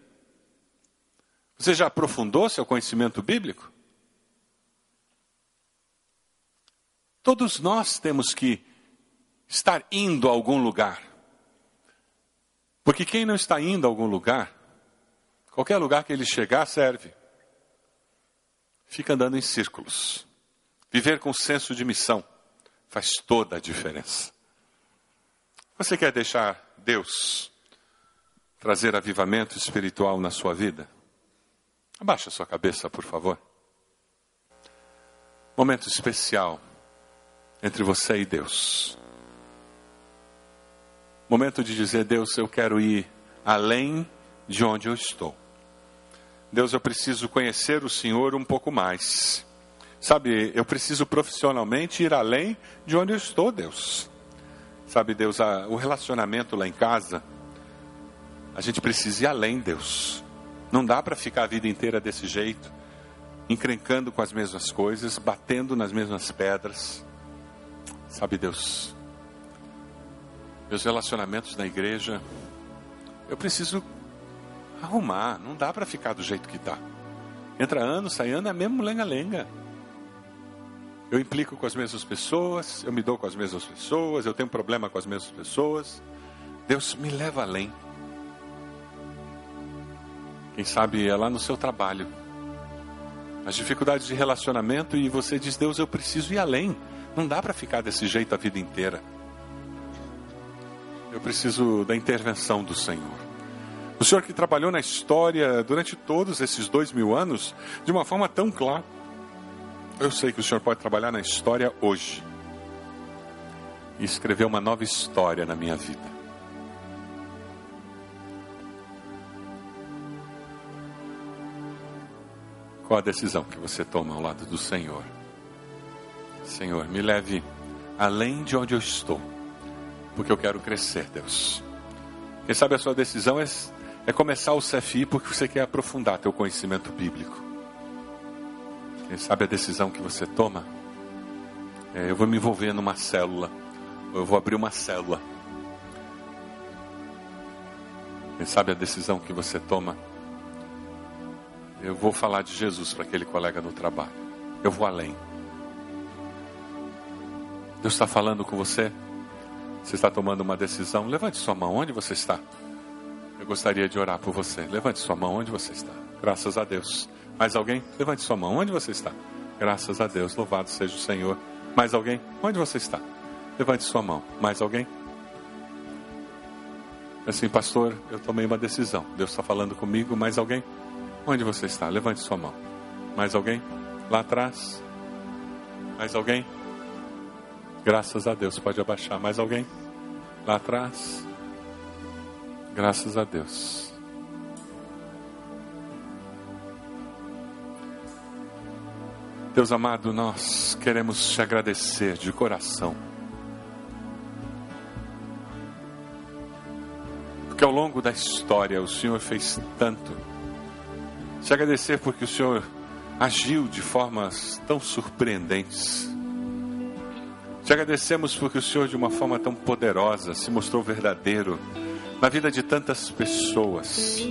Você já aprofundou seu conhecimento bíblico? Todos nós temos que estar indo a algum lugar. Porque quem não está indo a algum lugar, qualquer lugar que ele chegar serve. Fica andando em círculos. Viver com senso de missão faz toda a diferença. Você quer deixar Deus trazer avivamento espiritual na sua vida? Abaixa sua cabeça, por favor. Momento especial entre você e Deus. Momento de dizer: Deus, eu quero ir além de onde eu estou. Deus, eu preciso conhecer o Senhor um pouco mais. Sabe, eu preciso profissionalmente ir além de onde eu estou, Deus. Sabe, Deus, a, o relacionamento lá em casa, a gente precisa ir além, Deus. Não dá para ficar a vida inteira desse jeito, encrencando com as mesmas coisas, batendo nas mesmas pedras. Sabe, Deus, meus relacionamentos na igreja, eu preciso arrumar, não dá para ficar do jeito que está. Entra ano, sai ano, é mesmo lenga-lenga. Eu implico com as mesmas pessoas, eu me dou com as mesmas pessoas, eu tenho problema com as mesmas pessoas. Deus me leva além. Quem sabe é lá no seu trabalho. As dificuldades de relacionamento e você diz: Deus, eu preciso ir além. Não dá para ficar desse jeito a vida inteira. Eu preciso da intervenção do Senhor. O Senhor que trabalhou na história durante todos esses dois mil anos de uma forma tão clara. Eu sei que o Senhor pode trabalhar na história hoje e escrever uma nova história na minha vida. Qual a decisão que você toma ao lado do Senhor? Senhor, me leve além de onde eu estou, porque eu quero crescer, Deus. Quem sabe a sua decisão é, é começar o CFI porque você quer aprofundar teu conhecimento bíblico. Quem sabe a decisão que você toma é, eu vou me envolver numa célula, ou eu vou abrir uma célula. Quem sabe a decisão que você toma eu vou falar de Jesus para aquele colega no trabalho. Eu vou além. Deus está falando com você? Você está tomando uma decisão? Levante sua mão. Onde você está? Eu gostaria de orar por você. Levante sua mão. Onde você está? Graças a Deus. Mais alguém? Levante sua mão. Onde você está? Graças a Deus. Louvado seja o Senhor. Mais alguém? Onde você está? Levante sua mão. Mais alguém? Assim, pastor, eu tomei uma decisão. Deus está falando comigo. Mais alguém? Onde você está? Levante sua mão. Mais alguém? Lá atrás? Mais alguém? Graças a Deus. Pode abaixar. Mais alguém? Lá atrás? Graças a Deus. Deus amado, nós queremos te agradecer de coração. Porque ao longo da história o Senhor fez tanto. Te agradecer porque o Senhor agiu de formas tão surpreendentes Te agradecemos porque o Senhor, de uma forma tão poderosa, se mostrou verdadeiro na vida de tantas pessoas.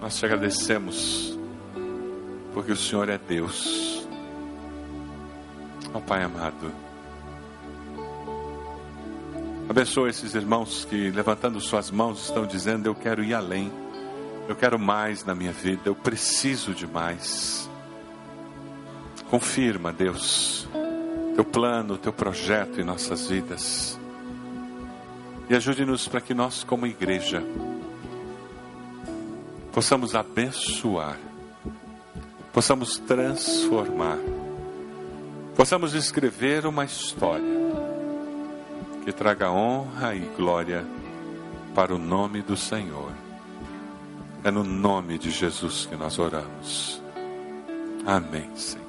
Nós te agradecemos porque o Senhor é Deus. Ó Pai amado, abençoa esses irmãos que, levantando suas mãos, estão dizendo: Eu quero ir além, eu quero mais na minha vida, eu preciso de mais. Confirma, Deus, teu plano, teu projeto em nossas vidas. E ajude-nos para que nós, como igreja, possamos abençoar, possamos transformar, possamos escrever uma história que traga honra e glória para o nome do Senhor. É no nome de Jesus que nós oramos. Amém, Senhor.